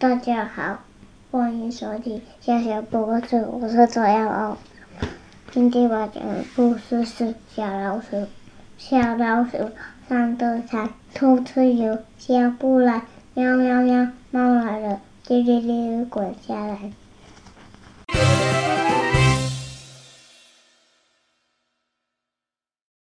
大家好，欢迎收听小小博士，我是左耀欧。今天我讲的故事是小老鼠，小老鼠上灯台，偷吃油，下不来，喵喵喵，猫来了，叽里里滚下来。